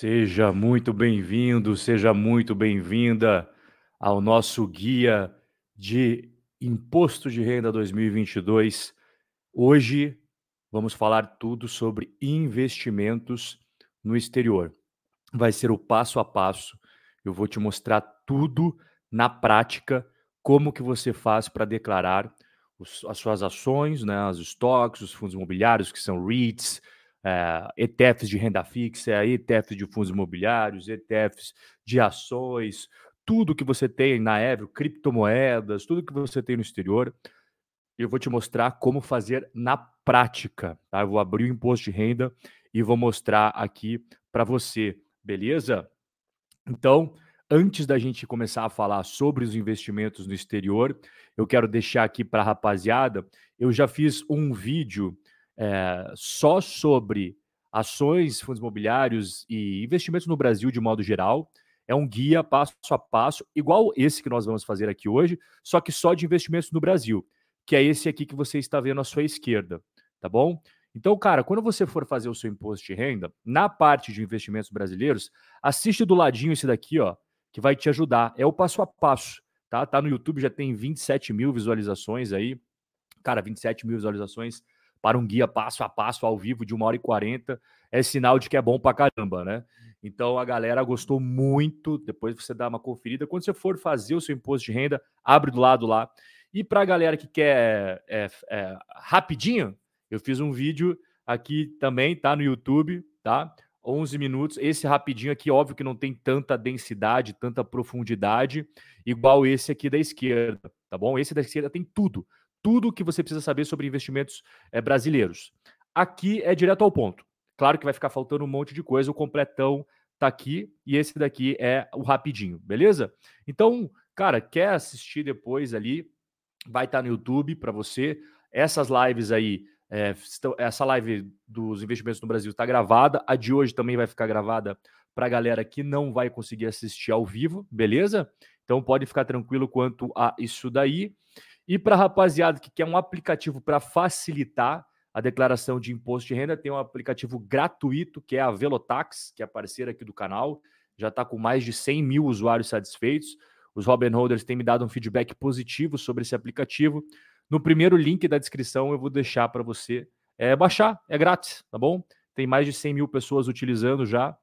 Seja muito bem-vindo, seja muito bem-vinda ao nosso guia de Imposto de Renda 2022. Hoje vamos falar tudo sobre investimentos no exterior. Vai ser o passo a passo. Eu vou te mostrar tudo na prática, como que você faz para declarar os, as suas ações, né, os estoques, os fundos imobiliários, que são REITs, ETFs de renda fixa, ETFs de fundos imobiliários, ETFs de ações, tudo que você tem na Evro, criptomoedas, tudo que você tem no exterior. Eu vou te mostrar como fazer na prática. Tá? Eu vou abrir o imposto de renda e vou mostrar aqui para você, beleza? Então, antes da gente começar a falar sobre os investimentos no exterior, eu quero deixar aqui para a rapaziada, eu já fiz um vídeo é, só sobre ações, fundos imobiliários e investimentos no Brasil de modo geral. É um guia passo a passo, igual esse que nós vamos fazer aqui hoje, só que só de investimentos no Brasil, que é esse aqui que você está vendo à sua esquerda, tá bom? Então, cara, quando você for fazer o seu imposto de renda, na parte de investimentos brasileiros, assiste do ladinho esse daqui, ó, que vai te ajudar. É o passo a passo, tá? Tá no YouTube, já tem 27 mil visualizações aí. Cara, 27 mil visualizações para um guia passo a passo ao vivo de uma hora e quarenta é sinal de que é bom para caramba, né? Então a galera gostou muito. Depois você dá uma conferida. Quando você for fazer o seu imposto de renda, abre do lado lá. E para a galera que quer é, é, rapidinho, eu fiz um vídeo aqui também, tá no YouTube, tá? 11 minutos. Esse rapidinho aqui, óbvio que não tem tanta densidade, tanta profundidade, igual esse aqui da esquerda, tá bom? Esse da esquerda tem tudo tudo que você precisa saber sobre investimentos é, brasileiros. Aqui é direto ao ponto. Claro que vai ficar faltando um monte de coisa, o completão tá aqui e esse daqui é o rapidinho, beleza? Então, cara, quer assistir depois ali, vai estar tá no YouTube para você. Essas lives aí, é, essa live dos investimentos no Brasil está gravada, a de hoje também vai ficar gravada para a galera que não vai conseguir assistir ao vivo, beleza? Então pode ficar tranquilo quanto a isso daí. E para rapaziada que quer um aplicativo para facilitar a declaração de imposto de renda, tem um aplicativo gratuito que é a Velotax, que é parceira aqui do canal. Já está com mais de 100 mil usuários satisfeitos. Os Robin Holders têm me dado um feedback positivo sobre esse aplicativo. No primeiro link da descrição eu vou deixar para você é, baixar, é grátis, tá bom? Tem mais de 100 mil pessoas utilizando já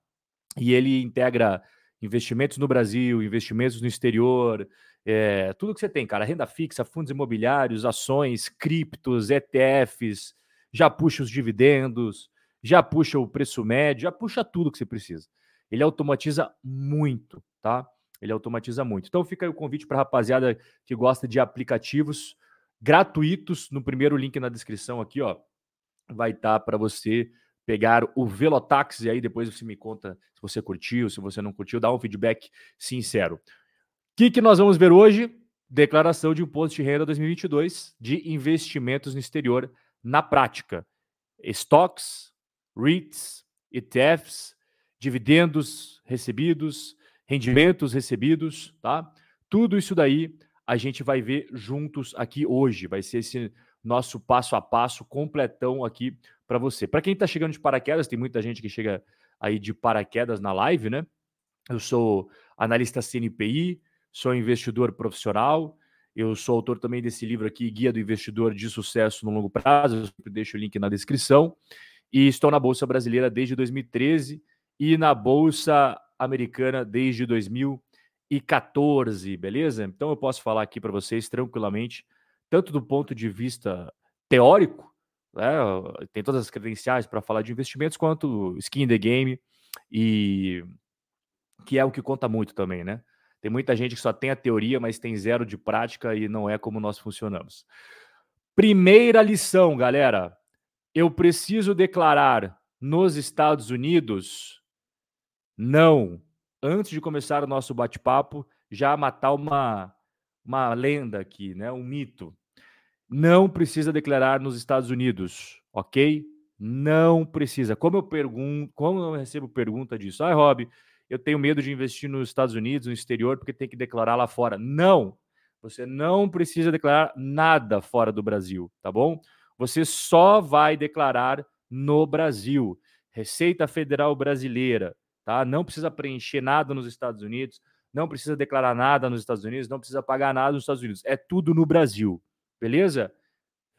e ele integra investimentos no Brasil, investimentos no exterior, é, tudo que você tem, cara, renda fixa, fundos imobiliários, ações, criptos, ETFs, já puxa os dividendos, já puxa o preço médio, já puxa tudo que você precisa. Ele automatiza muito, tá? Ele automatiza muito. Então fica aí o convite para a rapaziada que gosta de aplicativos gratuitos no primeiro link na descrição aqui, ó. Vai estar tá para você pegar o Velotaxi aí depois você me conta se você curtiu, se você não curtiu, dá um feedback sincero que, que nós vamos ver hoje? Declaração de Imposto de Renda 2022 de investimentos no exterior na prática. Estoques, REITs, ETFs, dividendos recebidos, rendimentos recebidos, tá? Tudo isso daí a gente vai ver juntos aqui hoje. Vai ser esse nosso passo a passo completão aqui para você. Para quem está chegando de paraquedas, tem muita gente que chega aí de paraquedas na live, né? Eu sou analista CNPI, sou investidor profissional. Eu sou autor também desse livro aqui, Guia do Investidor de Sucesso no Longo Prazo. Eu sempre deixo o link na descrição. E estou na Bolsa Brasileira desde 2013 e na Bolsa Americana desde 2014, beleza? Então eu posso falar aqui para vocês tranquilamente, tanto do ponto de vista teórico, né, tem todas as credenciais para falar de investimentos, quanto skin in the game, e que é o que conta muito também, né? Tem muita gente que só tem a teoria, mas tem zero de prática e não é como nós funcionamos. Primeira lição, galera. Eu preciso declarar nos Estados Unidos? Não. Antes de começar o nosso bate-papo, já matar uma, uma lenda aqui, né? um mito. Não precisa declarar nos Estados Unidos, ok? Não precisa. Como eu pergunto, como eu recebo pergunta disso? Ai, Rob, eu tenho medo de investir nos Estados Unidos, no exterior, porque tem que declarar lá fora. Não! Você não precisa declarar nada fora do Brasil, tá bom? Você só vai declarar no Brasil. Receita Federal Brasileira, tá? Não precisa preencher nada nos Estados Unidos, não precisa declarar nada nos Estados Unidos, não precisa pagar nada nos Estados Unidos. É tudo no Brasil, beleza?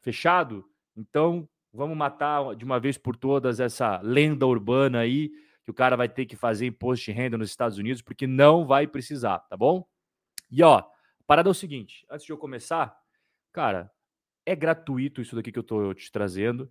Fechado? Então, vamos matar de uma vez por todas essa lenda urbana aí que o cara vai ter que fazer imposto de renda nos Estados Unidos, porque não vai precisar, tá bom? E ó, parada é o seguinte, antes de eu começar, cara, é gratuito isso daqui que eu tô te trazendo.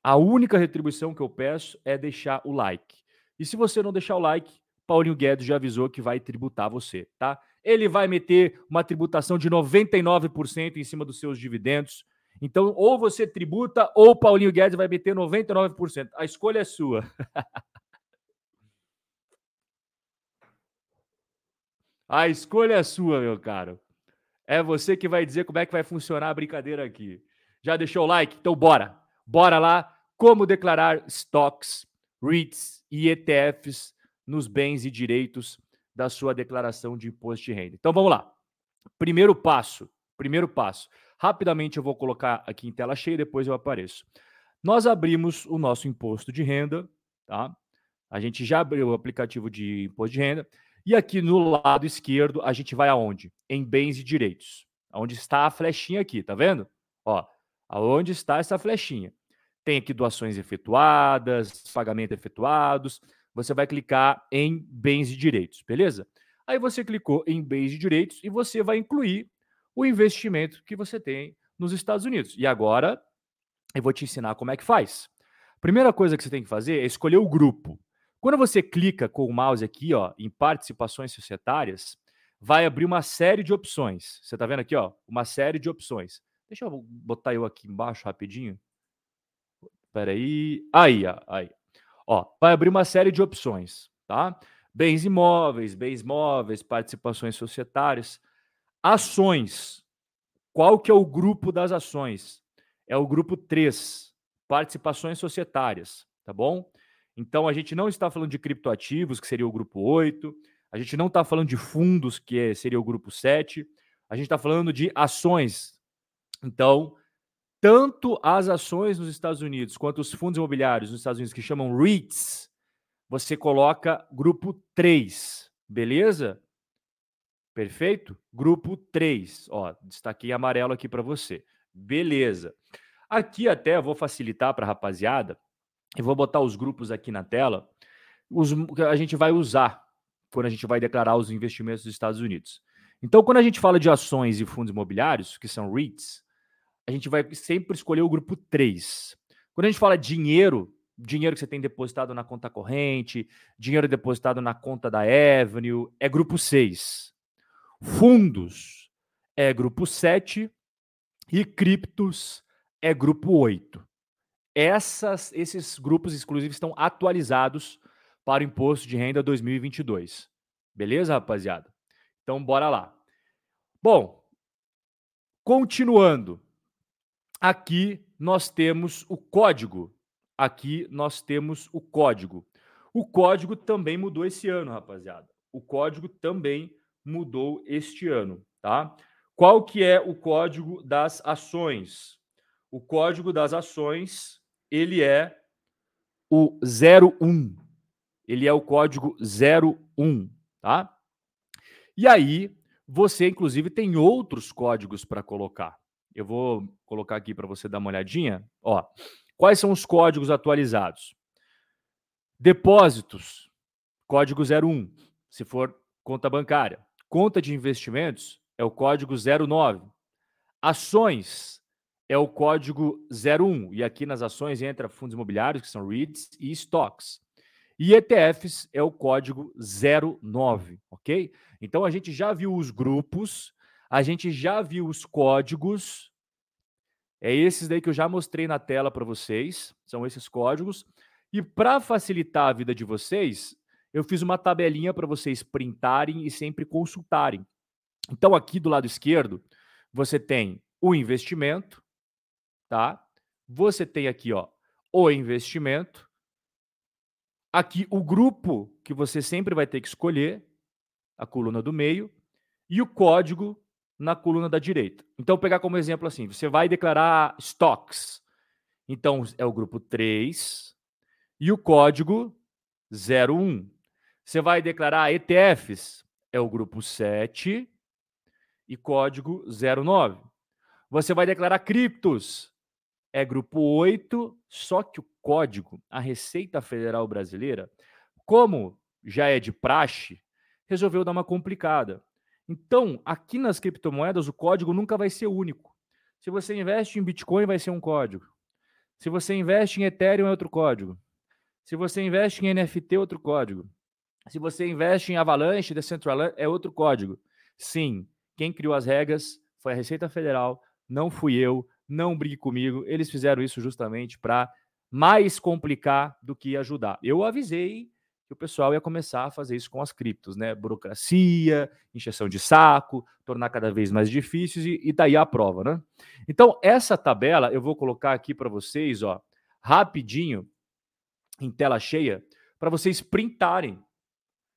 A única retribuição que eu peço é deixar o like. E se você não deixar o like, Paulinho Guedes já avisou que vai tributar você, tá? Ele vai meter uma tributação de 99% em cima dos seus dividendos. Então, ou você tributa, ou Paulinho Guedes vai meter 99%. A escolha é sua. A escolha é sua, meu caro. É você que vai dizer como é que vai funcionar a brincadeira aqui. Já deixou o like? Então bora. Bora lá. Como declarar stocks, REITs e ETFs nos bens e direitos da sua declaração de imposto de renda. Então vamos lá. Primeiro passo. Primeiro passo. Rapidamente eu vou colocar aqui em tela cheia, depois eu apareço. Nós abrimos o nosso imposto de renda, tá? A gente já abriu o aplicativo de imposto de renda. E aqui no lado esquerdo, a gente vai aonde? Em bens e direitos. Onde está a flechinha aqui, tá vendo? Ó, aonde está essa flechinha? Tem aqui doações efetuadas, pagamento efetuados. Você vai clicar em bens e direitos, beleza? Aí você clicou em bens e direitos e você vai incluir o investimento que você tem nos Estados Unidos. E agora eu vou te ensinar como é que faz. Primeira coisa que você tem que fazer é escolher o grupo. Quando você clica com o mouse aqui, ó, em participações societárias, vai abrir uma série de opções. Você está vendo aqui, ó, uma série de opções. Deixa eu botar eu aqui embaixo rapidinho. Espera aí. Aí, ó, vai abrir uma série de opções, tá? Bens imóveis, bens móveis, participações societárias, ações. Qual que é o grupo das ações? É o grupo 3, participações societárias, tá bom? Então, a gente não está falando de criptoativos, que seria o grupo 8, a gente não está falando de fundos, que é, seria o grupo 7, a gente está falando de ações. Então, tanto as ações nos Estados Unidos quanto os fundos imobiliários nos Estados Unidos, que chamam REITs, você coloca grupo 3, beleza? Perfeito? Grupo 3. Ó, destaquei amarelo aqui para você. Beleza. Aqui até vou facilitar para a rapaziada. Eu vou botar os grupos aqui na tela, os que a gente vai usar quando a gente vai declarar os investimentos dos Estados Unidos. Então, quando a gente fala de ações e fundos imobiliários, que são REITs, a gente vai sempre escolher o grupo 3. Quando a gente fala dinheiro, dinheiro que você tem depositado na conta corrente, dinheiro depositado na conta da Avenue, é grupo 6. Fundos é grupo 7 e criptos é grupo 8 essas, esses grupos exclusivos estão atualizados para o imposto de renda 2022. Beleza, rapaziada? Então, bora lá. Bom, continuando. Aqui nós temos o código. Aqui nós temos o código. O código também mudou esse ano, rapaziada. O código também mudou este ano, tá? Qual que é o código das ações? O código das ações ele é o 01. Ele é o código 01, tá? E aí, você inclusive tem outros códigos para colocar. Eu vou colocar aqui para você dar uma olhadinha. Ó, quais são os códigos atualizados? Depósitos, código 01, se for conta bancária. Conta de investimentos é o código 09. Ações, é o código 01. E aqui nas ações entra fundos imobiliários, que são REITs e stocks. E ETFs é o código 09, ok? Então a gente já viu os grupos, a gente já viu os códigos. É esses daí que eu já mostrei na tela para vocês, são esses códigos. E para facilitar a vida de vocês, eu fiz uma tabelinha para vocês printarem e sempre consultarem. Então aqui do lado esquerdo, você tem o investimento, tá? Você tem aqui, ó, o investimento. Aqui o grupo que você sempre vai ter que escolher, a coluna do meio, e o código na coluna da direita. Então, pegar como exemplo assim, você vai declarar stocks. Então, é o grupo 3 e o código 01. Você vai declarar ETFs, é o grupo 7 e código 09. Você vai declarar criptos, é grupo 8, só que o código, a Receita Federal Brasileira, como já é de praxe, resolveu dar uma complicada. Então, aqui nas criptomoedas, o código nunca vai ser único. Se você investe em Bitcoin, vai ser um código. Se você investe em Ethereum, é outro código. Se você investe em NFT, é outro código. Se você investe em Avalanche, Decentraland, é outro código. Sim, quem criou as regras foi a Receita Federal, não fui eu, não brigue comigo. Eles fizeram isso justamente para mais complicar do que ajudar. Eu avisei que o pessoal ia começar a fazer isso com as criptos, né? Burocracia, injeção de saco, tornar cada vez mais difíceis e, e daí a prova, né? Então, essa tabela eu vou colocar aqui para vocês, ó, rapidinho, em tela cheia, para vocês printarem.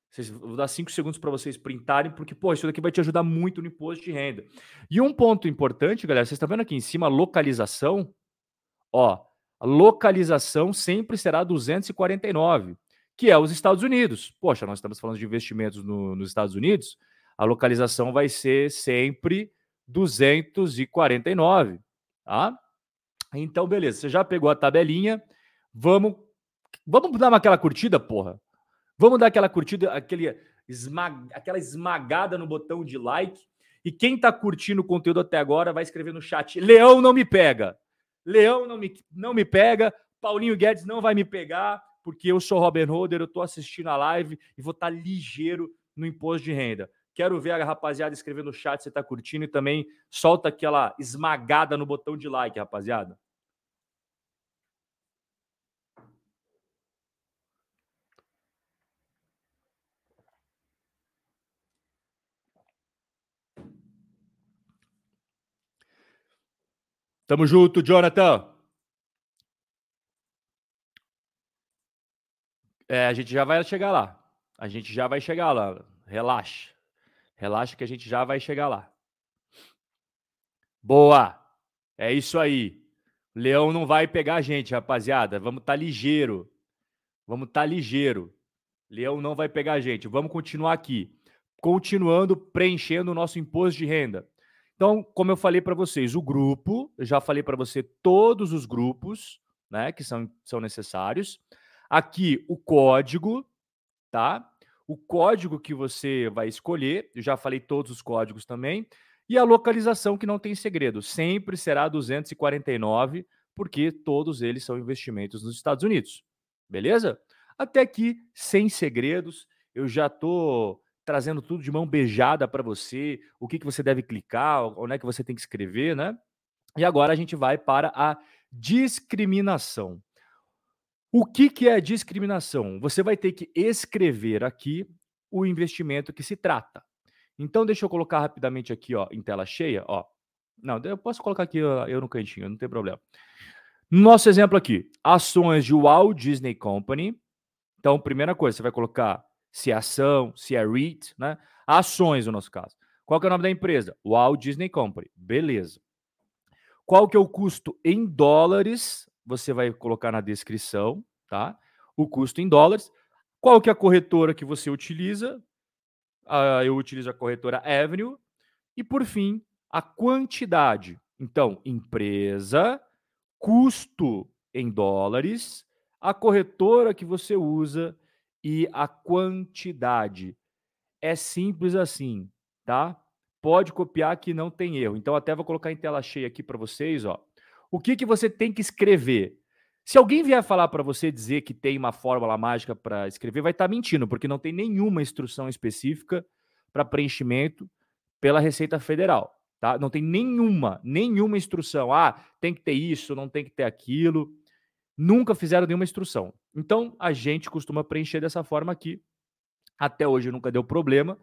Vocês, vou dar cinco segundos para vocês printarem, porque, pô, isso daqui vai te ajudar muito no imposto de renda. E um ponto importante, galera, vocês estão vendo aqui em cima, localização, ó, a localização sempre será 249 que é os Estados Unidos. Poxa, nós estamos falando de investimentos no, nos Estados Unidos, a localização vai ser sempre 249, tá? Então, beleza, você já pegou a tabelinha, vamos vamos dar aquela curtida, porra. Vamos dar aquela curtida, aquele esmag, aquela esmagada no botão de like. E quem tá curtindo o conteúdo até agora vai escrever no chat: Leão não me pega. Leão não me, não me pega. Paulinho Guedes não vai me pegar porque eu sou Robin Holder, eu estou assistindo a live e vou estar tá ligeiro no imposto de renda. Quero ver a rapaziada escrever no chat se está curtindo e também solta aquela esmagada no botão de like, rapaziada. Tamo junto, Jonathan. É, a gente já vai chegar lá. A gente já vai chegar lá. Relaxa. Relaxa que a gente já vai chegar lá. Boa! É isso aí. Leão não vai pegar a gente, rapaziada. Vamos estar tá ligeiro. Vamos estar tá ligeiro. Leão não vai pegar a gente. Vamos continuar aqui. Continuando preenchendo o nosso imposto de renda. Então, como eu falei para vocês, o grupo, eu já falei para você todos os grupos, né, que são, são necessários. Aqui o código, tá? O código que você vai escolher, eu já falei todos os códigos também, e a localização que não tem segredo, sempre será 249, porque todos eles são investimentos nos Estados Unidos. Beleza? Até aqui, sem segredos, eu já tô trazendo tudo de mão beijada para você, o que, que você deve clicar, onde é que você tem que escrever, né? E agora a gente vai para a discriminação. O que, que é discriminação? Você vai ter que escrever aqui o investimento que se trata. Então, deixa eu colocar rapidamente aqui ó, em tela cheia. Ó. Não, eu posso colocar aqui eu no cantinho, não tem problema. Nosso exemplo aqui: ações de Walt Disney Company. Então, primeira coisa, você vai colocar se é ação, se é REIT, né? Ações, no nosso caso. Qual que é o nome da empresa? Walt Disney Company. Beleza. Qual que é o custo em dólares você vai colocar na descrição, tá? O custo em dólares. Qual que é a corretora que você utiliza? Uh, eu utilizo a corretora Avenue. E por fim, a quantidade. Então, empresa, custo em dólares, a corretora que você usa e a quantidade. É simples assim, tá? Pode copiar que não tem erro. Então, até vou colocar em tela cheia aqui para vocês, ó o que, que você tem que escrever. Se alguém vier falar para você dizer que tem uma fórmula mágica para escrever, vai estar tá mentindo, porque não tem nenhuma instrução específica para preenchimento pela Receita Federal. Tá? Não tem nenhuma, nenhuma instrução. Ah, tem que ter isso, não tem que ter aquilo. Nunca fizeram nenhuma instrução. Então, a gente costuma preencher dessa forma aqui. Até hoje nunca deu problema.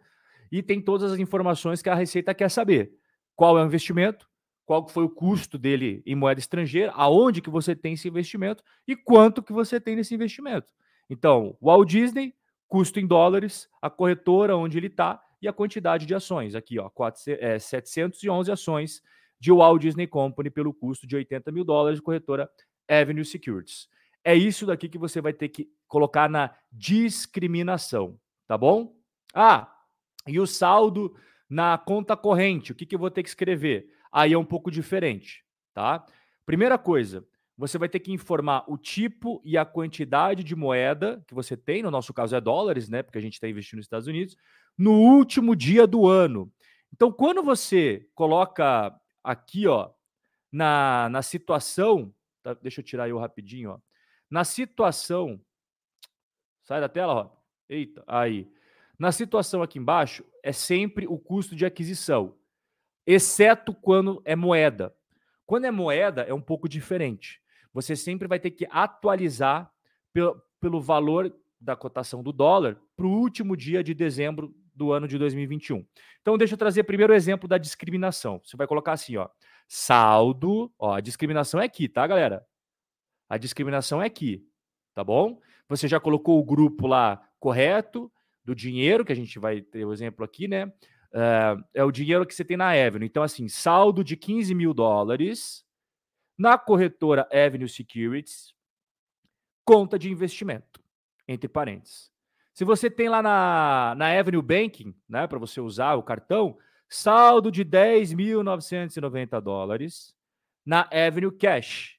E tem todas as informações que a Receita quer saber. Qual é o investimento? Qual foi o custo dele em moeda estrangeira, aonde que você tem esse investimento e quanto que você tem nesse investimento. Então, Walt Disney, custo em dólares, a corretora onde ele está e a quantidade de ações. Aqui, ó, 4, é, 711 ações de Walt Disney Company pelo custo de 80 mil dólares, corretora Avenue Securities. É isso daqui que você vai ter que colocar na discriminação, tá bom? Ah, e o saldo na conta corrente, o que, que eu vou ter que escrever? Aí é um pouco diferente, tá? Primeira coisa, você vai ter que informar o tipo e a quantidade de moeda que você tem, no nosso caso é dólares, né? Porque a gente está investindo nos Estados Unidos, no último dia do ano. Então, quando você coloca aqui, ó, na, na situação, tá, deixa eu tirar eu rapidinho, ó. Na situação, sai da tela, ó. Eita, aí. Na situação aqui embaixo, é sempre o custo de aquisição, exceto quando é moeda. Quando é moeda, é um pouco diferente. Você sempre vai ter que atualizar pelo, pelo valor da cotação do dólar para o último dia de dezembro do ano de 2021. Então, deixa eu trazer primeiro o exemplo da discriminação. Você vai colocar assim, ó, saldo, ó, a discriminação é aqui, tá, galera? A discriminação é aqui, tá bom? Você já colocou o grupo lá correto do dinheiro, que a gente vai ter o exemplo aqui, né? Uh, é o dinheiro que você tem na Avenue. Então, assim, saldo de 15 mil dólares na corretora Avenue Securities, conta de investimento, entre parênteses. Se você tem lá na, na Avenue Banking, né, para você usar o cartão, saldo de 10.990 dólares na Avenue Cash,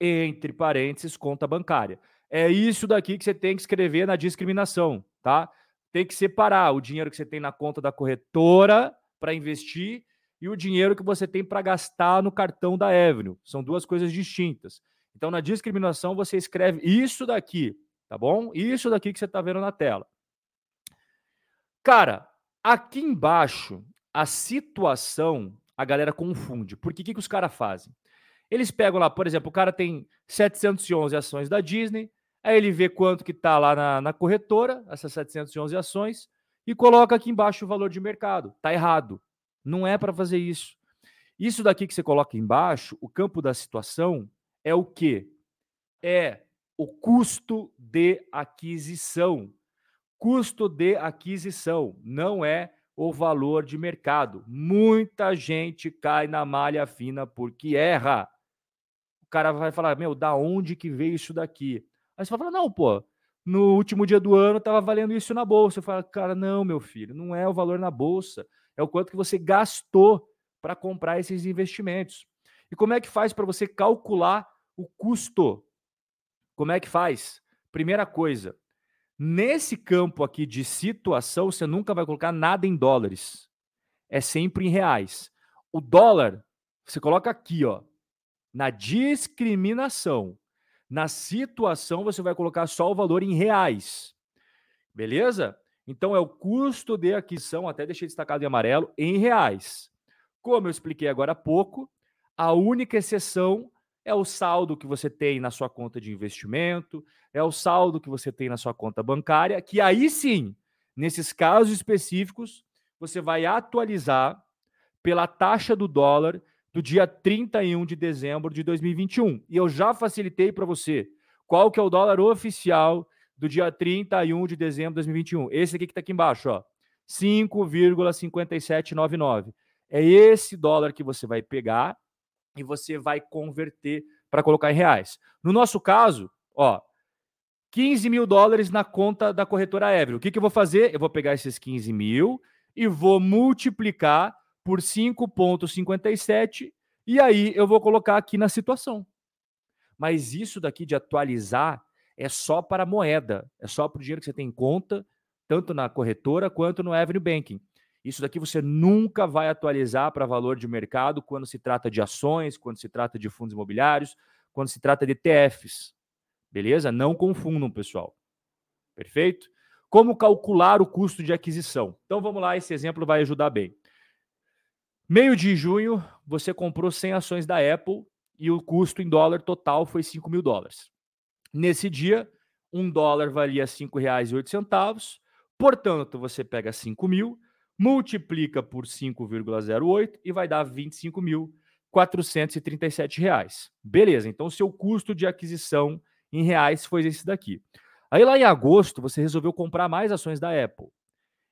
entre parênteses, conta bancária. É isso daqui que você tem que escrever na discriminação, tá? Tem que separar o dinheiro que você tem na conta da corretora para investir e o dinheiro que você tem para gastar no cartão da Avenue. São duas coisas distintas. Então, na discriminação, você escreve isso daqui, tá bom? Isso daqui que você está vendo na tela. Cara, aqui embaixo, a situação, a galera confunde. Porque o que, que os caras fazem? Eles pegam lá, por exemplo, o cara tem 711 ações da Disney, aí ele vê quanto que tá lá na, na corretora, essas 711 ações, e coloca aqui embaixo o valor de mercado. Tá errado. Não é para fazer isso. Isso daqui que você coloca embaixo, o campo da situação, é o quê? É o custo de aquisição. Custo de aquisição não é o valor de mercado. Muita gente cai na malha fina porque erra. O cara vai falar: Meu, da onde que veio isso daqui? Aí você vai falar: Não, pô, no último dia do ano estava valendo isso na bolsa. Eu falo: Cara, não, meu filho, não é o valor na bolsa, é o quanto que você gastou para comprar esses investimentos. E como é que faz para você calcular o custo como é que faz? Primeira coisa, nesse campo aqui de situação, você nunca vai colocar nada em dólares. É sempre em reais. O dólar, você coloca aqui, ó, na discriminação. Na situação, você vai colocar só o valor em reais. Beleza? Então é o custo de aquisição, até deixei destacado em amarelo, em reais. Como eu expliquei agora há pouco, a única exceção é o saldo que você tem na sua conta de investimento, é o saldo que você tem na sua conta bancária, que aí sim, nesses casos específicos, você vai atualizar pela taxa do dólar do dia 31 de dezembro de 2021. E eu já facilitei para você qual que é o dólar oficial do dia 31 de dezembro de 2021. Esse aqui que está aqui embaixo, ó, 5,5799. É esse dólar que você vai pegar e você vai converter para colocar em reais. No nosso caso, ó, 15 mil dólares na conta da corretora Ever. O que, que eu vou fazer? Eu vou pegar esses 15 mil e vou multiplicar por 5,57 e aí eu vou colocar aqui na situação. Mas isso daqui de atualizar é só para moeda, é só para o dinheiro que você tem em conta, tanto na corretora quanto no Avenue Banking. Isso daqui você nunca vai atualizar para valor de mercado quando se trata de ações, quando se trata de fundos imobiliários, quando se trata de ETFs. Beleza? Não confundam, pessoal. Perfeito? Como calcular o custo de aquisição? Então vamos lá, esse exemplo vai ajudar bem. Meio de junho, você comprou 100 ações da Apple e o custo em dólar total foi 5 mil dólares. Nesse dia, um dólar valia R$ 5,08. Portanto, você pega 5 mil, multiplica por 5,08 e vai dar R$ 25.437. Beleza, então seu custo de aquisição em reais foi esse daqui. Aí lá em agosto você resolveu comprar mais ações da Apple.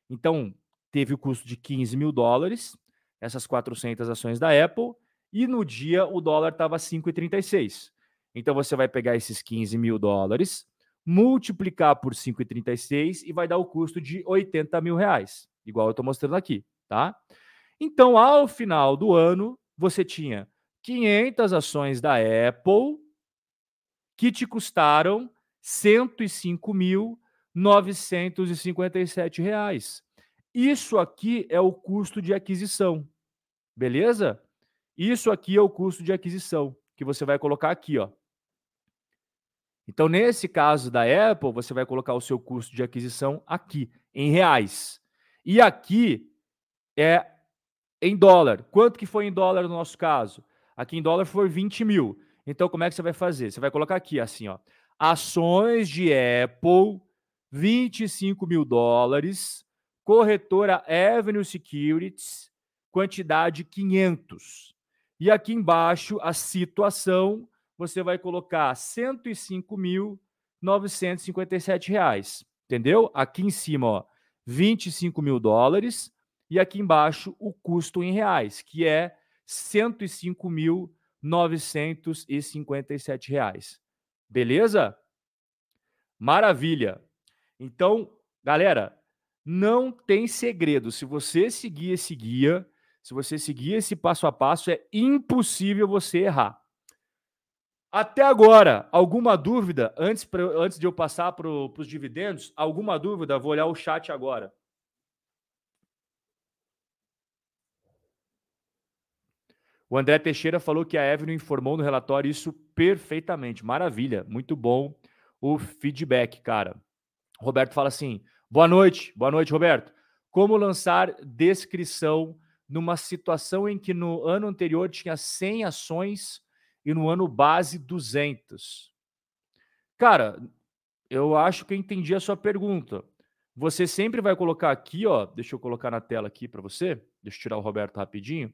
Então teve o custo de 15 mil dólares, essas 400 ações da Apple, e no dia o dólar estava 5,36. Então você vai pegar esses 15 mil dólares, multiplicar por 5,36 e vai dar o custo de 80 mil reais, igual eu estou mostrando aqui, tá? Então, ao final do ano, você tinha 500 ações da Apple que te custaram R$ 105.957. Isso aqui é o custo de aquisição. Beleza? Isso aqui é o custo de aquisição que você vai colocar aqui, ó. Então, nesse caso da Apple, você vai colocar o seu custo de aquisição aqui, em reais. E aqui é em dólar. Quanto que foi em dólar no nosso caso? Aqui em dólar foi 20 mil. Então, como é que você vai fazer? Você vai colocar aqui, assim, ó. Ações de Apple, 25 mil dólares. Corretora Avenue Securities, quantidade 500. E aqui embaixo, a situação, você vai colocar 105.957 reais. Entendeu? Aqui em cima, ó, 25 mil dólares. E aqui embaixo, o custo em reais, que é 105.957 reais. Beleza? Maravilha. Então, galera, não tem segredo. Se você seguir esse guia, se você seguir esse passo a passo, é impossível você errar. Até agora, alguma dúvida? Antes, pra, antes de eu passar para os dividendos, alguma dúvida? Vou olhar o chat agora. O André Teixeira falou que a Evelyn informou no relatório isso perfeitamente. Maravilha, muito bom o feedback, cara. Roberto fala assim: boa noite, boa noite, Roberto. Como lançar descrição numa situação em que no ano anterior tinha 100 ações e no ano base 200? Cara, eu acho que eu entendi a sua pergunta. Você sempre vai colocar aqui, ó, deixa eu colocar na tela aqui para você. Deixa eu tirar o Roberto rapidinho.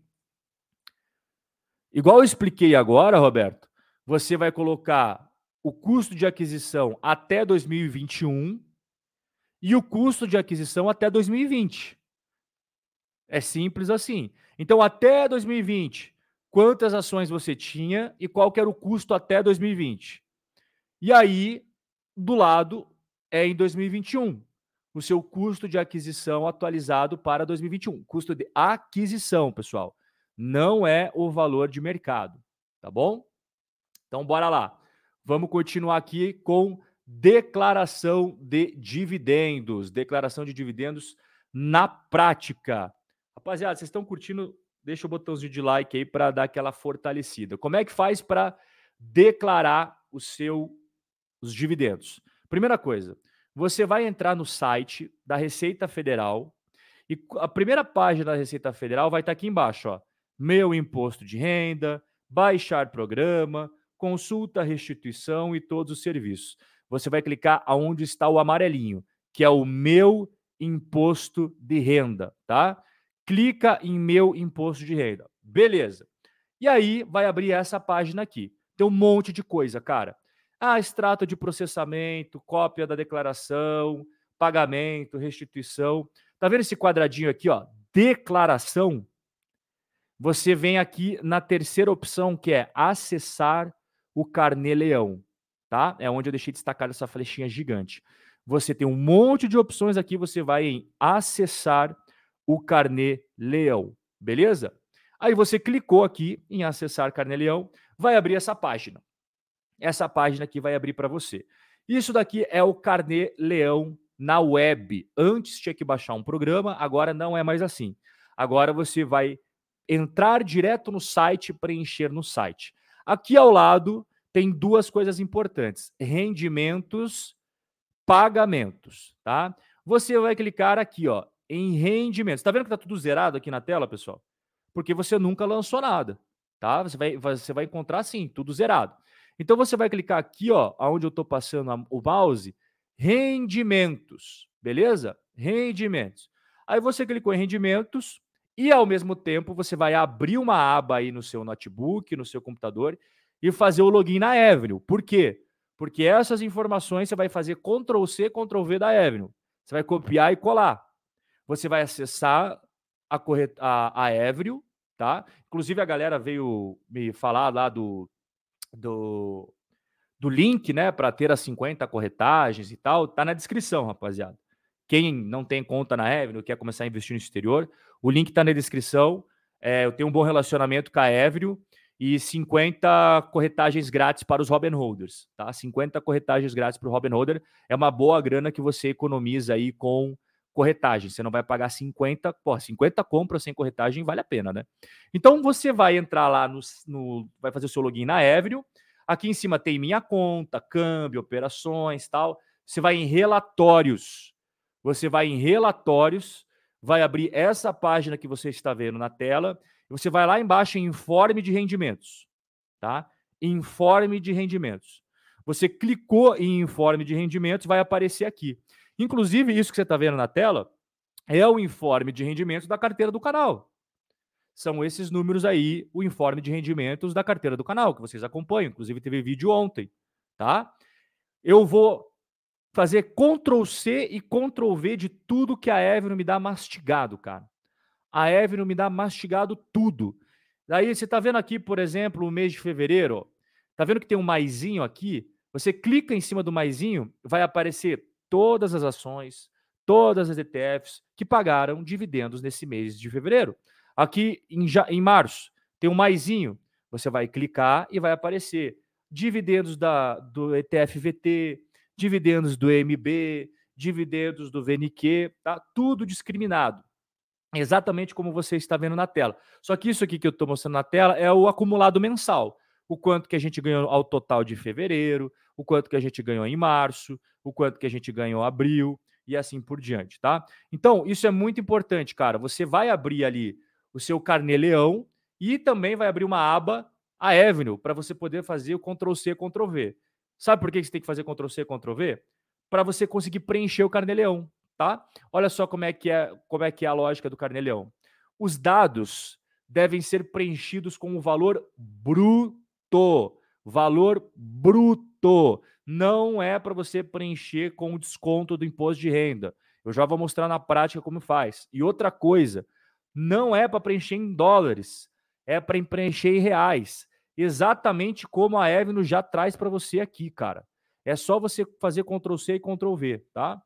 Igual eu expliquei agora, Roberto, você vai colocar o custo de aquisição até 2021 e o custo de aquisição até 2020. É simples assim. Então, até 2020, quantas ações você tinha e qual era o custo até 2020? E aí, do lado, é em 2021, o seu custo de aquisição atualizado para 2021. Custo de aquisição, pessoal não é o valor de mercado, tá bom? Então bora lá. Vamos continuar aqui com declaração de dividendos, declaração de dividendos na prática. Rapaziada, vocês estão curtindo? Deixa o botãozinho de like aí para dar aquela fortalecida. Como é que faz para declarar o seu os dividendos? Primeira coisa, você vai entrar no site da Receita Federal e a primeira página da Receita Federal vai estar aqui embaixo, ó meu imposto de renda, baixar programa, consulta restituição e todos os serviços. Você vai clicar aonde está o amarelinho, que é o meu imposto de renda, tá? Clica em meu imposto de renda. Beleza. E aí vai abrir essa página aqui. Tem um monte de coisa, cara. Ah, extrato de processamento, cópia da declaração, pagamento, restituição. Tá vendo esse quadradinho aqui, ó? Declaração você vem aqui na terceira opção, que é acessar o Carnê Leão, tá? É onde eu deixei destacado essa flechinha gigante. Você tem um monte de opções aqui, você vai em acessar o Carnê Leão, beleza? Aí você clicou aqui em acessar Carnê Leão, vai abrir essa página. Essa página aqui vai abrir para você. Isso daqui é o Carnê Leão na web. Antes tinha que baixar um programa, agora não é mais assim. Agora você vai entrar direto no site, preencher no site. Aqui ao lado tem duas coisas importantes: rendimentos, pagamentos, tá? Você vai clicar aqui, ó, em rendimentos. Tá vendo que tá tudo zerado aqui na tela, pessoal? Porque você nunca lançou nada, tá? Você vai, você vai encontrar sim, tudo zerado. Então você vai clicar aqui, ó, aonde eu tô passando o mouse, rendimentos, beleza? Rendimentos. Aí você clicou em rendimentos, e ao mesmo tempo você vai abrir uma aba aí no seu notebook, no seu computador e fazer o login na Avenue. Por quê? Porque essas informações você vai fazer Ctrl C, Ctrl V da Avenue. Você vai copiar e colar. Você vai acessar a, corret... a, a tá? Inclusive a galera veio me falar lá do, do do link, né, para ter as 50 corretagens e tal, tá na descrição, rapaziada. Quem não tem conta na Avenue, quer começar a investir no exterior, o link tá na descrição. É, eu tenho um bom relacionamento com a Avenue e 50 corretagens grátis para os Robin Holders, tá? 50 corretagens grátis para o Robin Holder é uma boa grana que você economiza aí com corretagem. Você não vai pagar 50, pô, 50 compras sem corretagem vale a pena, né? Então você vai entrar lá no, no vai fazer o seu login na Avenue. Aqui em cima tem minha conta, câmbio, operações, tal. Você vai em relatórios. Você vai em relatórios, vai abrir essa página que você está vendo na tela você vai lá embaixo em informe de rendimentos, tá? Informe de rendimentos. Você clicou em informe de rendimentos, vai aparecer aqui. Inclusive, isso que você está vendo na tela é o informe de rendimentos da carteira do canal. São esses números aí, o informe de rendimentos da carteira do canal, que vocês acompanham. Inclusive, teve vídeo ontem, tá? Eu vou fazer Ctrl C e Ctrl V de tudo que a Evelyn me dá mastigado, cara a Evelyn me dá mastigado tudo. Daí você está vendo aqui, por exemplo, o mês de fevereiro, está vendo que tem um maisinho aqui? Você clica em cima do maisinho, vai aparecer todas as ações, todas as ETFs que pagaram dividendos nesse mês de fevereiro. Aqui em, em março tem um maisinho, você vai clicar e vai aparecer dividendos da, do ETF VT, dividendos do MB, dividendos do VNQ, tá? Tudo discriminado exatamente como você está vendo na tela. Só que isso aqui que eu estou mostrando na tela é o acumulado mensal. O quanto que a gente ganhou ao total de fevereiro, o quanto que a gente ganhou em março, o quanto que a gente ganhou em abril e assim por diante, tá? Então, isso é muito importante, cara. Você vai abrir ali o seu carnê-leão e também vai abrir uma aba, a Avenue, para você poder fazer o Ctrl-C, Ctrl-V. Sabe por que você tem que fazer Ctrl-C, Ctrl-V? Para você conseguir preencher o carnê-leão tá? Olha só como é que é, como é que é a lógica do Carneleão. Os dados devem ser preenchidos com o valor bruto. Valor bruto. Não é para você preencher com o desconto do imposto de renda. Eu já vou mostrar na prática como faz. E outra coisa, não é para preencher em dólares, é para preencher em reais. Exatamente como a Evno já traz para você aqui, cara. É só você fazer Ctrl C e Ctrl V, tá?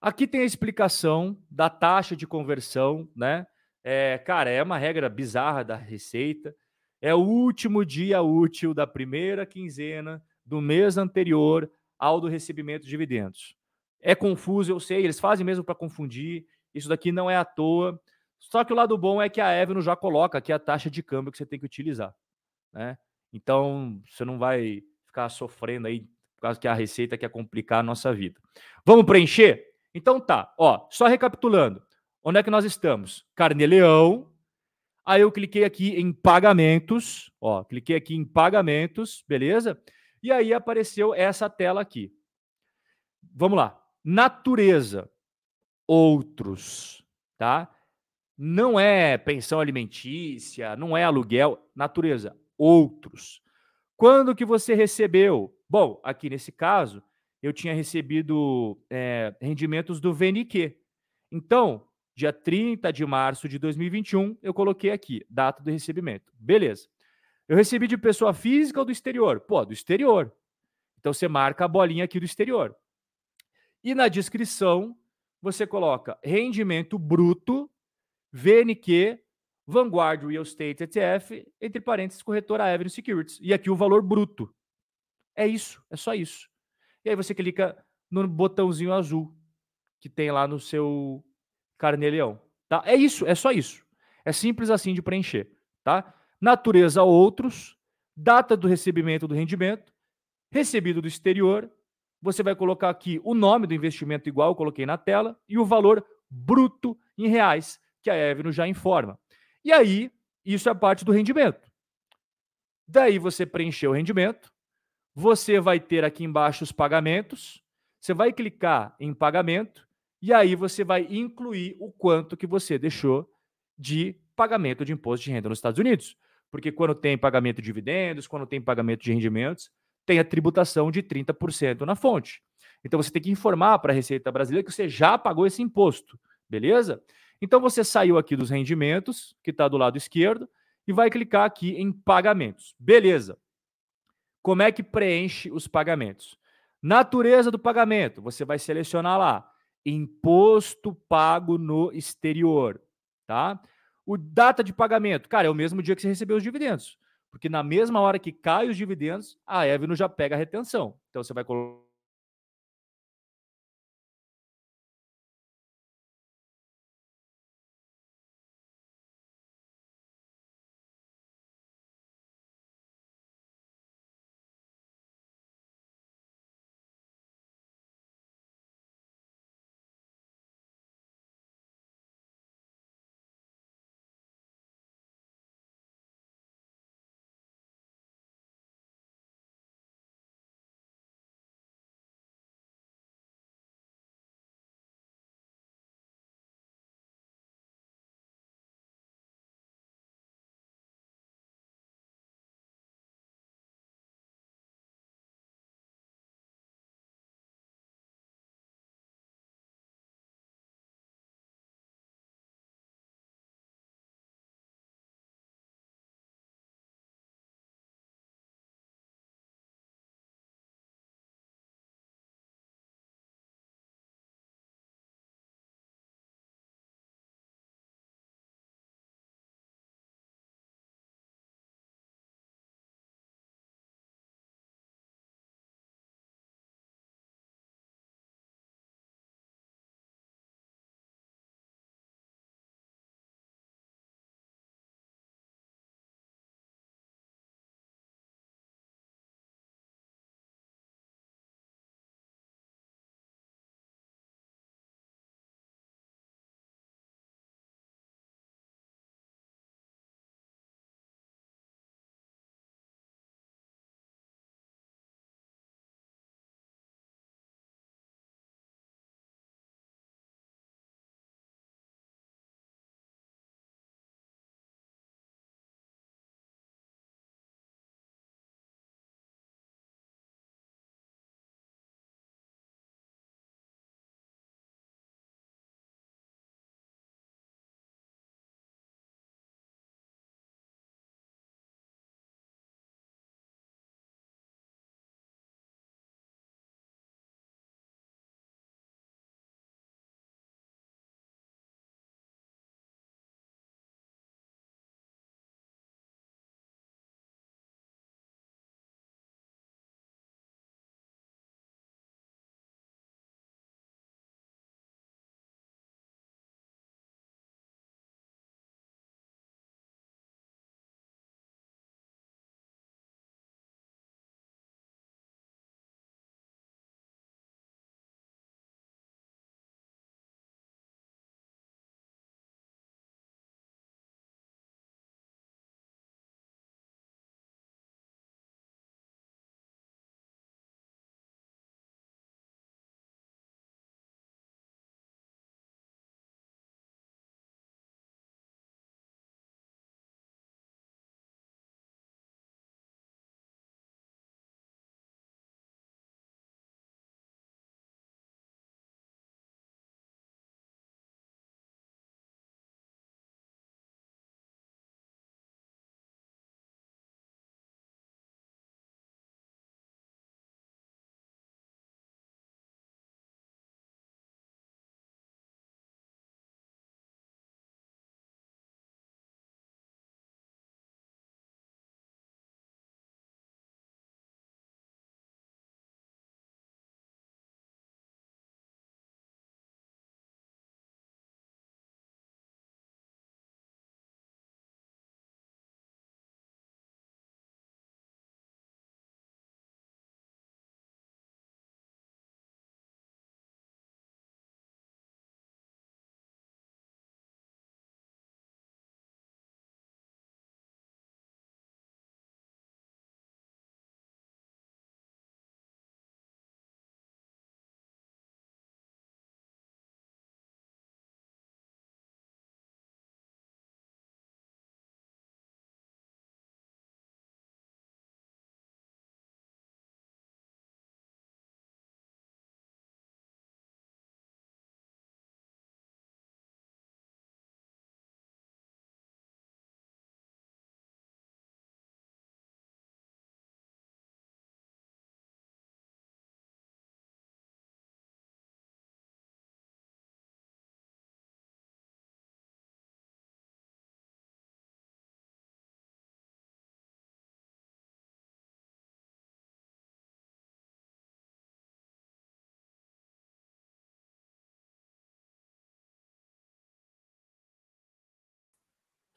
Aqui tem a explicação da taxa de conversão, né? É, cara, é uma regra bizarra da Receita. É o último dia útil da primeira quinzena do mês anterior ao do recebimento de dividendos. É confuso, eu sei, eles fazem mesmo para confundir. Isso daqui não é à toa. Só que o lado bom é que a Evno já coloca aqui a taxa de câmbio que você tem que utilizar, né? Então, você não vai ficar sofrendo aí por causa que a Receita quer complicar a nossa vida. Vamos preencher? Então tá, ó, só recapitulando. Onde é que nós estamos? Carneleão. Aí eu cliquei aqui em pagamentos, ó, cliquei aqui em pagamentos, beleza? E aí apareceu essa tela aqui. Vamos lá. Natureza, outros, tá? Não é pensão alimentícia, não é aluguel, natureza, outros. Quando que você recebeu? Bom, aqui nesse caso, eu tinha recebido é, rendimentos do VNQ. Então, dia 30 de março de 2021, eu coloquei aqui, data do recebimento. Beleza. Eu recebi de pessoa física ou do exterior? Pô, do exterior. Então você marca a bolinha aqui do exterior. E na descrição, você coloca rendimento bruto, VNQ, Vanguard Real Estate ETF, entre parênteses, corretora Avenue Securities. E aqui o valor bruto. É isso, é só isso. E aí você clica no botãozinho azul que tem lá no seu carnê-leão. Tá? É isso, é só isso. É simples assim de preencher. Tá? Natureza outros, data do recebimento do rendimento, recebido do exterior. Você vai colocar aqui o nome do investimento igual eu coloquei na tela e o valor bruto em reais que a Evno já informa. E aí, isso é parte do rendimento. Daí você preencheu o rendimento, você vai ter aqui embaixo os pagamentos. Você vai clicar em pagamento e aí você vai incluir o quanto que você deixou de pagamento de imposto de renda nos Estados Unidos. Porque quando tem pagamento de dividendos, quando tem pagamento de rendimentos, tem a tributação de 30% na fonte. Então você tem que informar para a Receita Brasileira que você já pagou esse imposto, beleza? Então você saiu aqui dos rendimentos, que está do lado esquerdo, e vai clicar aqui em pagamentos. Beleza. Como é que preenche os pagamentos? Natureza do pagamento, você vai selecionar lá imposto pago no exterior, tá? O data de pagamento, cara, é o mesmo dia que você recebeu os dividendos, porque na mesma hora que cai os dividendos, a Evno já pega a retenção. Então você vai colocar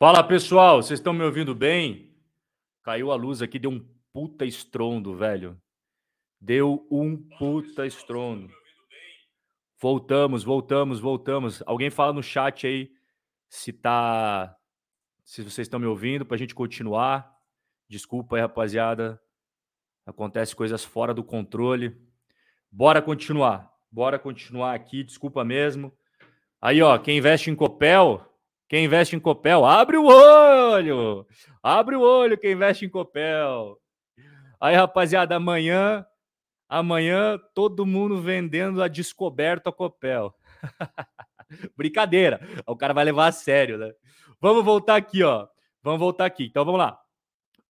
Fala pessoal, vocês estão me ouvindo bem? Caiu a luz aqui, deu um puta estrondo, velho. Deu um puta estrondo. Voltamos, voltamos, voltamos. Alguém fala no chat aí se tá. Se vocês estão me ouvindo, pra gente continuar. Desculpa aí, rapaziada. Acontece coisas fora do controle. Bora continuar. Bora continuar aqui, desculpa mesmo. Aí, ó, quem investe em Copel, quem investe em Copel, abre o olho! Abre o olho quem investe em Copel. Aí, rapaziada, amanhã, amanhã todo mundo vendendo a descoberto a Copel. Brincadeira. O cara vai levar a sério, né? Vamos voltar aqui, ó. Vamos voltar aqui. Então vamos lá.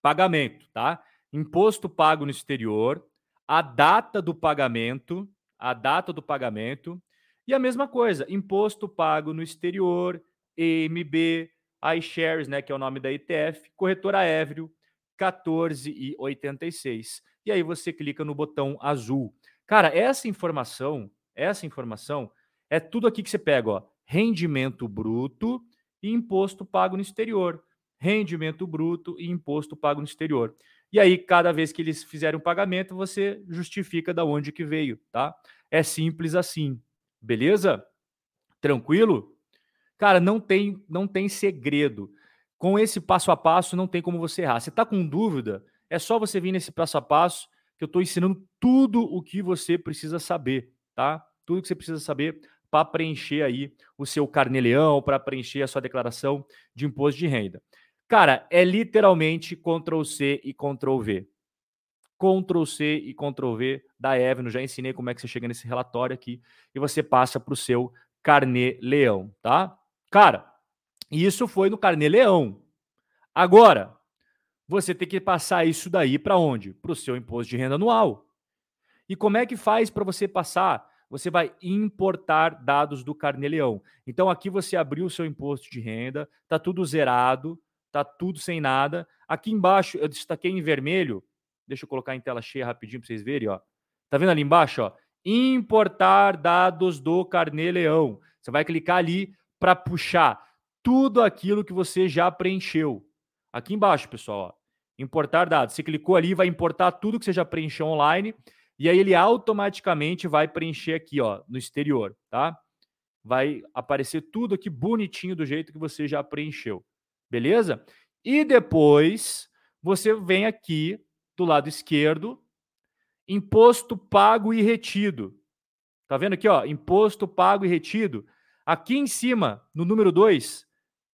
Pagamento, tá? Imposto pago no exterior, a data do pagamento, a data do pagamento e a mesma coisa, imposto pago no exterior, EMB, iShares, né, que é o nome da ETF, corretora Évrio, 14,86. E aí você clica no botão azul. Cara, essa informação, essa informação é tudo aqui que você pega, ó, rendimento bruto e imposto pago no exterior. Rendimento bruto e imposto pago no exterior. E aí, cada vez que eles fizerem um pagamento, você justifica da onde que veio, tá? É simples assim. Beleza? Tranquilo? Cara, não tem, não tem segredo. Com esse passo a passo, não tem como você errar. Você está com dúvida? É só você vir nesse passo a passo que eu estou ensinando tudo o que você precisa saber, tá? Tudo que você precisa saber para preencher aí o seu carneleão, para preencher a sua declaração de imposto de renda. Cara, é literalmente Ctrl C e Ctrl V. Ctrl C e Ctrl V da Evno. Já ensinei como é que você chega nesse relatório aqui e você passa para o seu carnê leão, tá? Cara, isso foi no carnê leão. Agora, você tem que passar isso daí para onde? Para o seu imposto de renda anual. E como é que faz para você passar? Você vai importar dados do carnê leão. Então aqui você abriu o seu imposto de renda, tá tudo zerado, tá tudo sem nada. Aqui embaixo eu destaquei em vermelho Deixa eu colocar em tela cheia rapidinho para vocês verem, ó. Tá vendo ali embaixo, ó? Importar dados do Carnê Leão. Você vai clicar ali para puxar tudo aquilo que você já preencheu. Aqui embaixo, pessoal, ó. Importar dados. Você clicou ali, vai importar tudo que você já preencheu online e aí ele automaticamente vai preencher aqui, ó, no exterior, tá? Vai aparecer tudo aqui bonitinho do jeito que você já preencheu. Beleza? E depois você vem aqui do lado esquerdo, imposto pago e retido. Tá vendo aqui, ó? Imposto pago e retido. Aqui em cima, no número 2,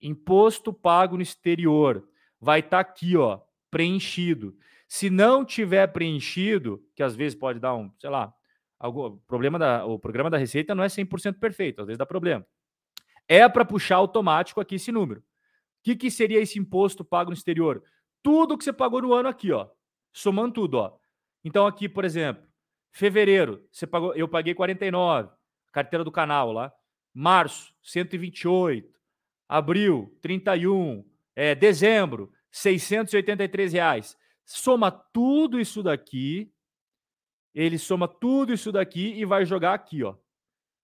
imposto pago no exterior. Vai estar tá aqui, ó, preenchido. Se não tiver preenchido, que às vezes pode dar um, sei lá, algum problema da, o programa da Receita não é 100% perfeito, às vezes dá problema. É para puxar automático aqui esse número. O que, que seria esse imposto pago no exterior? Tudo que você pagou no ano aqui, ó somando tudo, ó. Então aqui, por exemplo, fevereiro, você pagou, eu paguei 49, carteira do canal lá. Março, 128. Abril, 31. É, dezembro, 683 reais. Soma tudo isso daqui. Ele soma tudo isso daqui e vai jogar aqui, ó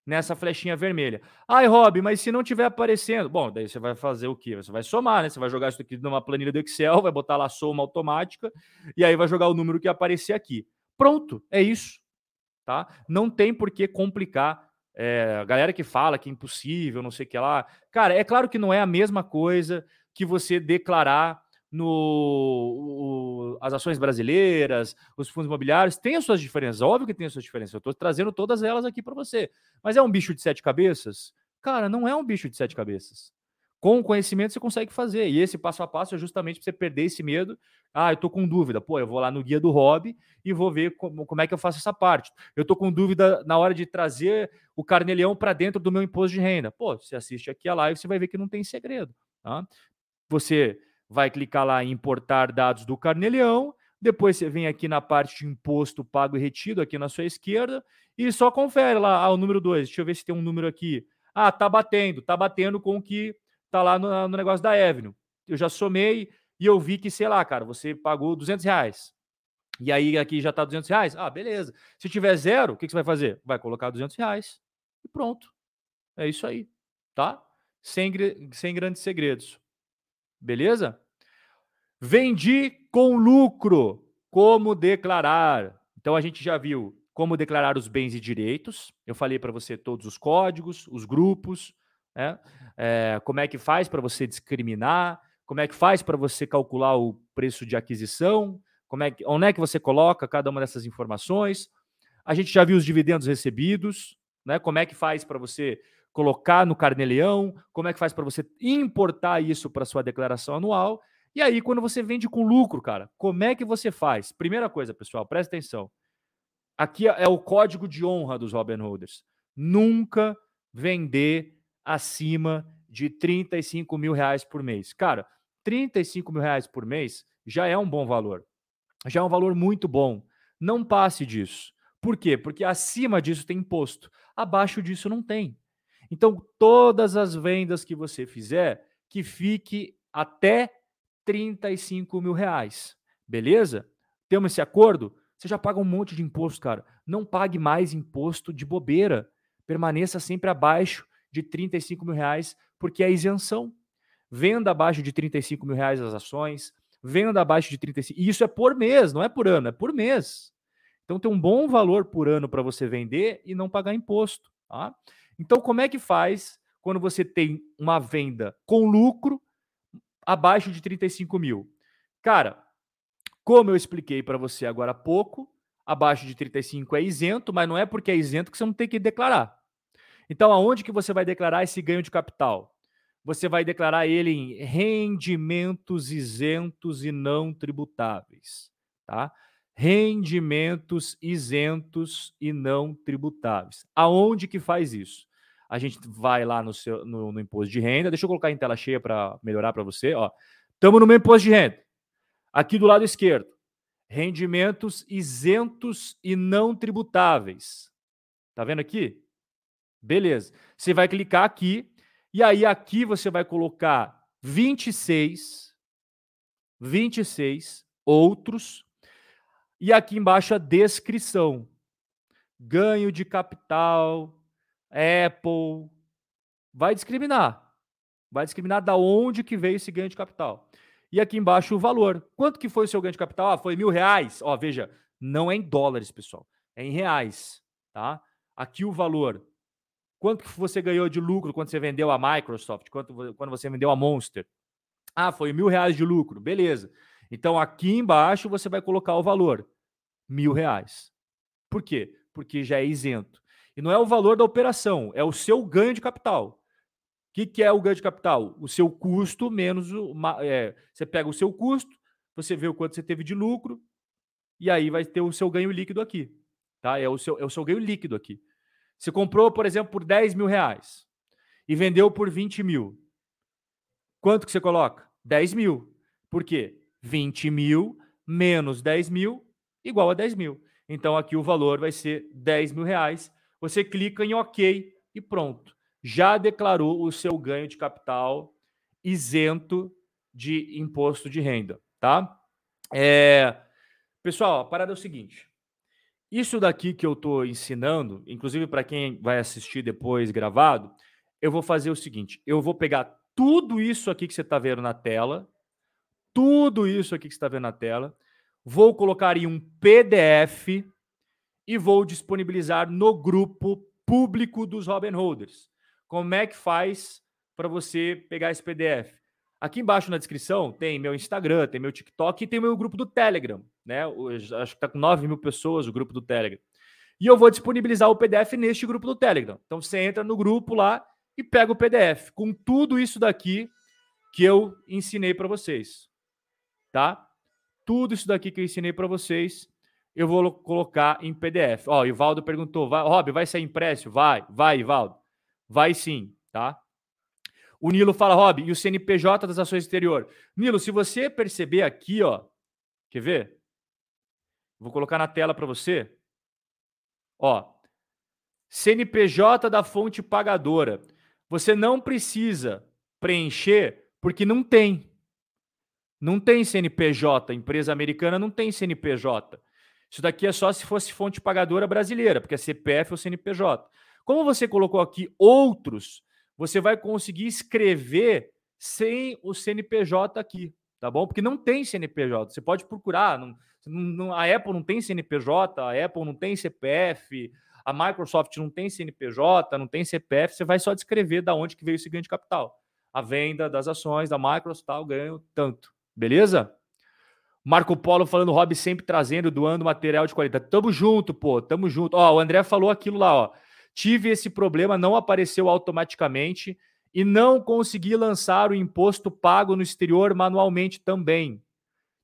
nessa flechinha vermelha. Ai, Rob, mas se não tiver aparecendo, bom, daí você vai fazer o quê? Você vai somar, né? Você vai jogar isso aqui numa planilha do Excel, vai botar lá soma automática e aí vai jogar o número que aparecer aqui. Pronto, é isso, tá? Não tem por que complicar. É, a galera que fala que é impossível, não sei o que lá. Cara, é claro que não é a mesma coisa que você declarar no o, as ações brasileiras, os fundos imobiliários, tem as suas diferenças, óbvio que tem as suas diferenças. Eu estou trazendo todas elas aqui para você. Mas é um bicho de sete cabeças? Cara, não é um bicho de sete cabeças. Com o conhecimento você consegue fazer. E esse passo a passo é justamente para você perder esse medo. Ah, eu estou com dúvida. Pô, eu vou lá no guia do hobby e vou ver como, como é que eu faço essa parte. Eu estou com dúvida na hora de trazer o carneleão para dentro do meu imposto de renda. Pô, você assiste aqui a live, você vai ver que não tem segredo. Tá? Você vai clicar lá em importar dados do Carneleão, depois você vem aqui na parte de imposto pago e retido, aqui na sua esquerda, e só confere lá ah, o número 2. Deixa eu ver se tem um número aqui. Ah, tá batendo, tá batendo com o que tá lá no, no negócio da Avenue. Eu já somei e eu vi que, sei lá, cara, você pagou 200 reais. E aí aqui já tá 200 reais. Ah, beleza. Se tiver zero, o que, que você vai fazer? Vai colocar 200 reais e pronto. É isso aí, tá? Sem, sem grandes segredos. Beleza? Vendi com lucro. Como declarar? Então a gente já viu como declarar os bens e direitos. Eu falei para você todos os códigos, os grupos, né? é, como é que faz para você discriminar, como é que faz para você calcular o preço de aquisição, como é que, onde é que você coloca cada uma dessas informações. A gente já viu os dividendos recebidos, né? Como é que faz para você colocar no carneleão, como é que faz para você importar isso para sua declaração anual. E aí, quando você vende com lucro, cara, como é que você faz? Primeira coisa, pessoal, presta atenção. Aqui é o código de honra dos Robin Holders. Nunca vender acima de 35 mil reais por mês. Cara, 35 mil reais por mês já é um bom valor. Já é um valor muito bom. Não passe disso. Por quê? Porque acima disso tem imposto. Abaixo disso não tem. Então, todas as vendas que você fizer, que fique até 35 mil reais. Beleza? Temos esse acordo? Você já paga um monte de imposto, cara. Não pague mais imposto de bobeira. Permaneça sempre abaixo de 35 mil reais, porque é isenção. Venda abaixo de 35 mil reais as ações, venda abaixo de 35. E isso é por mês, não é por ano, é por mês. Então tem um bom valor por ano para você vender e não pagar imposto. Tá? Então, como é que faz quando você tem uma venda com lucro abaixo de 35 mil? Cara, como eu expliquei para você agora há pouco, abaixo de 35 é isento, mas não é porque é isento que você não tem que declarar. Então, aonde que você vai declarar esse ganho de capital? Você vai declarar ele em rendimentos isentos e não tributáveis, tá? Rendimentos isentos e não tributáveis. Aonde que faz isso? A gente vai lá no, seu, no, no imposto de renda. Deixa eu colocar em tela cheia para melhorar para você. Ó, estamos no meu imposto de renda. Aqui do lado esquerdo, rendimentos isentos e não tributáveis. Tá vendo aqui? Beleza. Você vai clicar aqui e aí aqui você vai colocar 26 26 outros e aqui embaixo a descrição. Ganho de capital, Apple, vai discriminar. Vai discriminar da onde que veio esse ganho de capital. E aqui embaixo o valor. Quanto que foi o seu ganho de capital? Ah, foi mil reais. Ó, veja, não é em dólares, pessoal. É em reais, tá? Aqui o valor. Quanto que você ganhou de lucro quando você vendeu a Microsoft? Quanto, quando você vendeu a Monster? Ah, foi mil reais de lucro. Beleza. Então aqui embaixo você vai colocar o valor. Mil reais. Por quê? Porque já é isento. E não é o valor da operação, é o seu ganho de capital que, que é o ganho de capital? O seu custo menos o. É, você pega o seu custo, você vê o quanto você teve de lucro, e aí vai ter o seu ganho líquido aqui. Tá? É, o seu, é o seu ganho líquido aqui. Você comprou, por exemplo, por 10 mil reais e vendeu por 20 mil. Quanto que você coloca? 10 mil. Por quê? 20 mil menos 10 mil igual a 10 mil. Então aqui o valor vai ser 10 mil reais. Você clica em OK e pronto já declarou o seu ganho de capital isento de imposto de renda, tá? É... Pessoal, a parada é o seguinte. Isso daqui que eu estou ensinando, inclusive para quem vai assistir depois gravado, eu vou fazer o seguinte: eu vou pegar tudo isso aqui que você está vendo na tela, tudo isso aqui que você está vendo na tela, vou colocar em um PDF e vou disponibilizar no grupo público dos Robin Holders. Como é que faz para você pegar esse PDF? Aqui embaixo na descrição tem meu Instagram, tem meu TikTok e tem meu grupo do Telegram, né? acho que está com 9 mil pessoas o grupo do Telegram. E eu vou disponibilizar o PDF neste grupo do Telegram. Então você entra no grupo lá e pega o PDF com tudo isso daqui que eu ensinei para vocês, tá? Tudo isso daqui que eu ensinei para vocês, eu vou colocar em PDF. Ó, Ivaldo perguntou, vai, Rob, vai ser impresso? Vai, vai, Ivaldo. Vai sim, tá? O Nilo fala, Rob, e o CNPJ das ações exterior? Nilo, se você perceber aqui, ó, quer ver? Vou colocar na tela para você. Ó, CNPJ da fonte pagadora. Você não precisa preencher porque não tem. Não tem CNPJ. Empresa americana não tem CNPJ. Isso daqui é só se fosse fonte pagadora brasileira, porque é CPF ou CNPJ. Como você colocou aqui outros, você vai conseguir escrever sem o CNPJ aqui, tá bom? Porque não tem CNPJ. Você pode procurar. Não, não, a Apple não tem CNPJ, a Apple não tem CPF, a Microsoft não tem CNPJ, não tem CPF. Você vai só descrever da onde que veio esse ganho de capital. A venda das ações da Microsoft, tal, ganho tanto. Beleza? Marco Polo falando, Rob sempre trazendo, doando material de qualidade. Tamo junto, pô, tamo junto. Ó, o André falou aquilo lá, ó. Tive esse problema, não apareceu automaticamente e não consegui lançar o imposto pago no exterior manualmente também.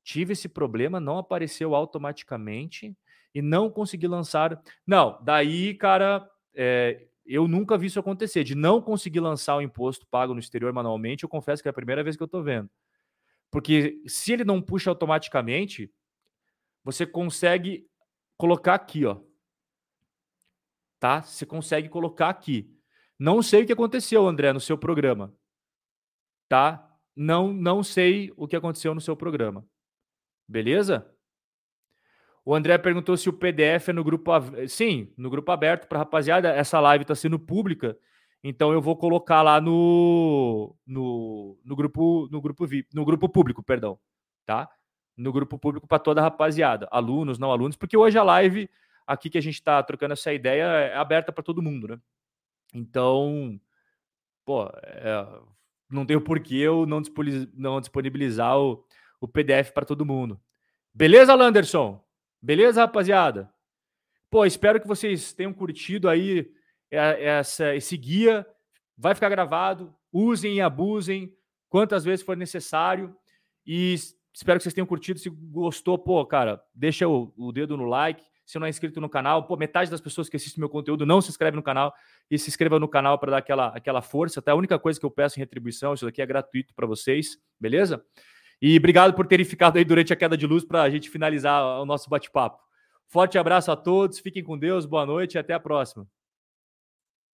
Tive esse problema, não apareceu automaticamente e não consegui lançar. Não, daí, cara, é, eu nunca vi isso acontecer, de não conseguir lançar o imposto pago no exterior manualmente. Eu confesso que é a primeira vez que eu tô vendo. Porque se ele não puxa automaticamente, você consegue colocar aqui, ó. Tá? Você consegue colocar aqui. Não sei o que aconteceu, André, no seu programa. Tá? Não, não sei o que aconteceu no seu programa. Beleza? O André perguntou se o PDF é no grupo. Sim, no grupo aberto para rapaziada. Essa live está sendo pública, então eu vou colocar lá no, no, no grupo no grupo VIP, no grupo público, perdão, tá? No grupo público para toda a rapaziada, alunos, não alunos, porque hoje a live aqui que a gente está trocando essa ideia é aberta para todo mundo, né? Então, pô, é, não tenho por que eu não disponibilizar o, o PDF para todo mundo. Beleza, Landerson? Beleza, rapaziada? Pô, espero que vocês tenham curtido aí essa, esse guia. Vai ficar gravado. Usem e abusem quantas vezes for necessário. E espero que vocês tenham curtido. Se gostou, pô, cara, deixa o, o dedo no like se não é inscrito no canal. Pô, metade das pessoas que assistem meu conteúdo não se inscreve no canal e se inscreva no canal para dar aquela, aquela força. Até a única coisa que eu peço em retribuição, isso daqui é gratuito para vocês, beleza? E obrigado por terem ficado aí durante a queda de luz para a gente finalizar o nosso bate-papo. Forte abraço a todos, fiquem com Deus, boa noite e até a próxima.